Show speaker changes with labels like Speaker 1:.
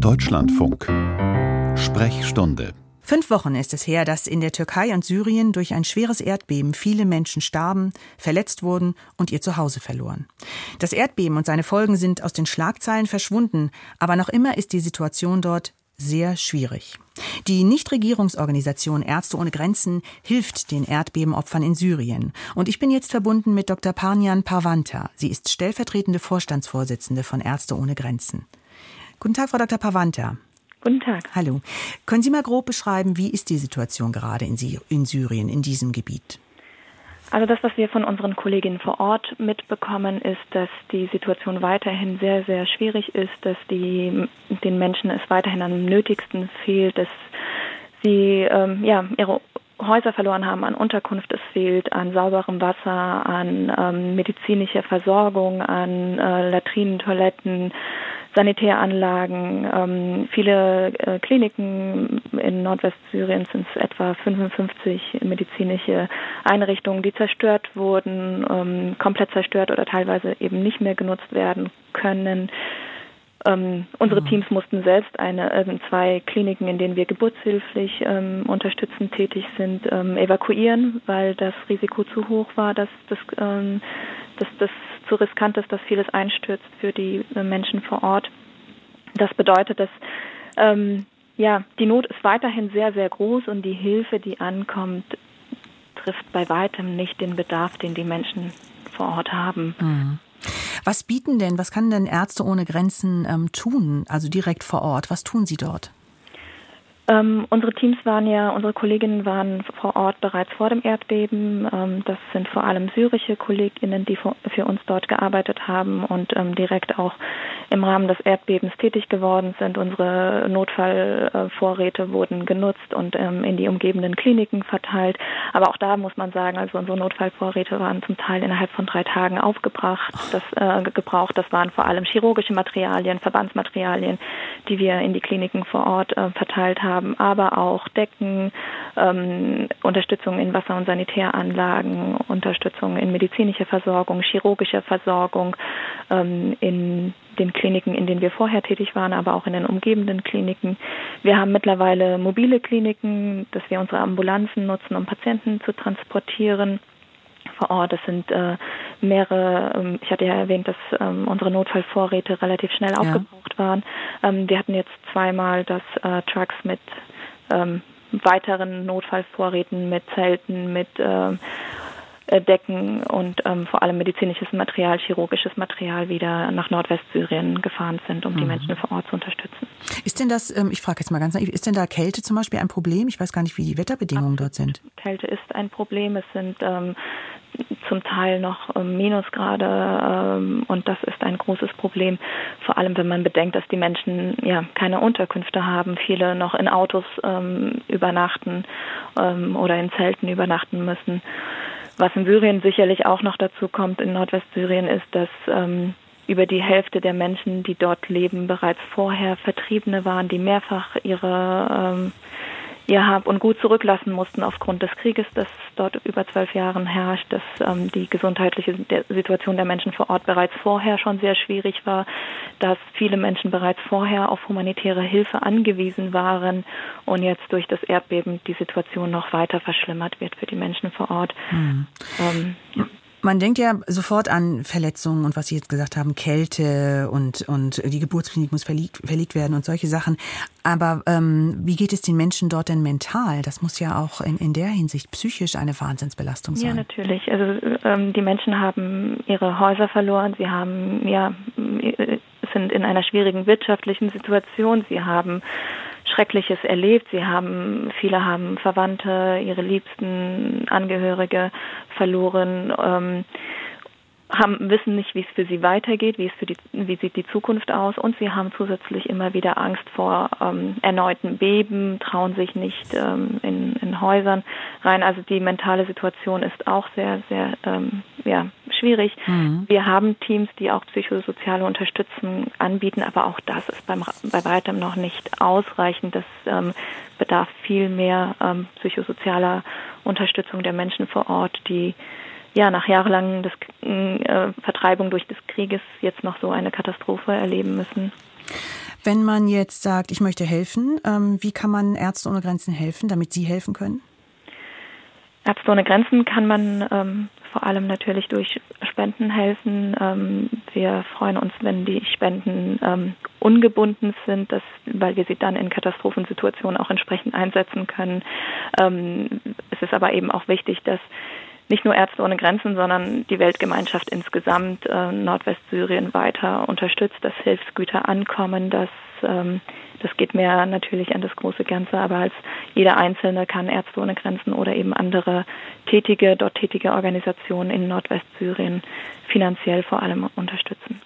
Speaker 1: Deutschlandfunk. Sprechstunde.
Speaker 2: Fünf Wochen ist es her, dass in der Türkei und Syrien durch ein schweres Erdbeben viele Menschen starben, verletzt wurden und ihr Zuhause verloren. Das Erdbeben und seine Folgen sind aus den Schlagzeilen verschwunden, aber noch immer ist die Situation dort sehr schwierig. Die Nichtregierungsorganisation Ärzte ohne Grenzen hilft den Erdbebenopfern in Syrien. Und ich bin jetzt verbunden mit Dr. Panjan Pavanta. Sie ist stellvertretende Vorstandsvorsitzende von Ärzte ohne Grenzen. Guten Tag, Frau Dr. Pavanta.
Speaker 3: Guten Tag.
Speaker 2: Hallo. Können Sie mal grob beschreiben, wie ist die Situation gerade in, Syrien, in diesem Gebiet?
Speaker 3: Also das, was wir von unseren Kolleginnen vor Ort mitbekommen, ist, dass die Situation weiterhin sehr, sehr schwierig ist, dass die, den Menschen es weiterhin am nötigsten fehlt, dass sie ähm, ja, ihre Häuser verloren haben, an Unterkunft es fehlt, an sauberem Wasser, an ähm, medizinischer Versorgung, an äh, Latrinen, Toiletten, Sanitäranlagen. Ähm, viele äh, Kliniken in Nordwestsyrien sind es etwa 55 medizinische Einrichtungen, die zerstört wurden, ähm, komplett zerstört oder teilweise eben nicht mehr genutzt werden können. Ähm, unsere mhm. Teams mussten selbst eine, äh, zwei Kliniken, in denen wir geburtshilflich ähm, unterstützend tätig sind, ähm, evakuieren, weil das Risiko zu hoch war, dass das, ähm, dass das zu riskant ist, dass vieles einstürzt für die äh, Menschen vor Ort. Das bedeutet, dass ähm, ja, die Not ist weiterhin sehr, sehr groß und die Hilfe, die ankommt, trifft bei weitem nicht den Bedarf, den die Menschen vor Ort haben.
Speaker 2: Mhm. Was bieten denn, was kann denn Ärzte ohne Grenzen ähm, tun, also direkt vor Ort? Was tun sie dort?
Speaker 3: Ähm, unsere Teams waren ja, unsere Kolleginnen waren vor Ort bereits vor dem Erdbeben. Ähm, das sind vor allem syrische Kolleginnen, die für, uns dort gearbeitet haben und ähm, direkt auch im Rahmen des Erdbebens tätig geworden sind. Unsere Notfallvorräte wurden genutzt und ähm, in die umgebenden Kliniken verteilt. Aber auch da muss man sagen, also unsere Notfallvorräte waren zum Teil innerhalb von drei Tagen aufgebracht. Das äh, gebraucht, das waren vor allem chirurgische Materialien, Verbandsmaterialien, die wir in die Kliniken vor Ort äh, verteilt haben haben, aber auch Decken, ähm, Unterstützung in Wasser- und Sanitäranlagen, Unterstützung in medizinischer Versorgung, chirurgischer Versorgung, ähm, in den Kliniken, in denen wir vorher tätig waren, aber auch in den umgebenden Kliniken. Wir haben mittlerweile mobile Kliniken, dass wir unsere Ambulanzen nutzen, um Patienten zu transportieren vor Ort. Es sind äh, mehrere, ähm, ich hatte ja erwähnt, dass ähm, unsere Notfallvorräte relativ schnell ja. aufgebraucht waren. Ähm, wir hatten jetzt zweimal, dass äh, Trucks mit ähm, weiteren Notfallvorräten, mit Zelten, mit äh, Decken und ähm, vor allem medizinisches Material, chirurgisches Material wieder nach Nordwestsyrien gefahren sind, um mhm. die Menschen vor Ort zu unterstützen.
Speaker 2: Ist denn das, ähm, ich frage jetzt mal ganz naiv, ist denn da Kälte zum Beispiel ein Problem? Ich weiß gar nicht, wie die Wetterbedingungen Absolut. dort sind.
Speaker 3: Kälte ist ein Problem. Es sind ähm, zum Teil noch ähm, Minusgrade ähm, und das ist ein großes Problem, vor allem wenn man bedenkt, dass die Menschen ja keine Unterkünfte haben, viele noch in Autos ähm, übernachten ähm, oder in Zelten übernachten müssen. Was in Syrien sicherlich auch noch dazu kommt, in Nordwestsyrien, ist, dass ähm, über die Hälfte der Menschen, die dort leben, bereits vorher Vertriebene waren, die mehrfach ihre ähm, ihr Hab und Gut zurücklassen mussten aufgrund des Krieges, das dort über zwölf Jahren herrscht, dass ähm, die gesundheitliche Situation der Menschen vor Ort bereits vorher schon sehr schwierig war, dass viele Menschen bereits vorher auf humanitäre Hilfe angewiesen waren und jetzt durch das Erdbeben die Situation noch weiter verschlimmert wird für die Menschen vor Ort. Mhm.
Speaker 2: Ähm, ja. Man denkt ja sofort an Verletzungen und was Sie jetzt gesagt haben, Kälte und, und die Geburtsklinik muss verlegt, verlegt werden und solche Sachen. Aber ähm, wie geht es den Menschen dort denn mental? Das muss ja auch in, in der Hinsicht psychisch eine Wahnsinnsbelastung sein.
Speaker 3: Ja, natürlich. Also ähm, die Menschen haben ihre Häuser verloren, sie haben ja sind in einer schwierigen wirtschaftlichen Situation, sie haben Schreckliches erlebt. Sie haben, viele haben Verwandte, ihre liebsten Angehörige verloren. Ähm, haben, wissen nicht, wie es für sie weitergeht, wie es für die, wie sieht die Zukunft aus und sie haben zusätzlich immer wieder Angst vor ähm, erneuten Beben, trauen sich nicht ähm, in, in Häusern rein. Also die mentale Situation ist auch sehr, sehr ähm, schwierig. Mhm. Wir haben Teams, die auch psychosoziale Unterstützung anbieten, aber auch das ist beim, bei weitem noch nicht ausreichend. Das ähm, bedarf viel mehr ähm, psychosozialer Unterstützung der Menschen vor Ort, die ja, nach jahrelangen des, äh, Vertreibung durch des Krieges jetzt noch so eine Katastrophe erleben müssen.
Speaker 2: Wenn man jetzt sagt, ich möchte helfen, ähm, wie kann man Ärzte ohne Grenzen helfen, damit Sie helfen können?
Speaker 3: Ärzte ohne Grenzen kann man ähm, vor allem natürlich durch Spenden helfen. Ähm, wir freuen uns, wenn die Spenden ähm, ungebunden sind, dass, weil wir sie dann in Katastrophensituationen auch entsprechend einsetzen können. Ähm, es ist aber eben auch wichtig, dass nicht nur Ärzte ohne Grenzen, sondern die Weltgemeinschaft insgesamt äh, Nordwestsyrien weiter unterstützt, dass Hilfsgüter ankommen, dass ähm, das geht mehr natürlich an das große Ganze, aber als jeder Einzelne kann Ärzte ohne Grenzen oder eben andere tätige, dort tätige Organisationen in Nordwestsyrien finanziell vor allem unterstützen.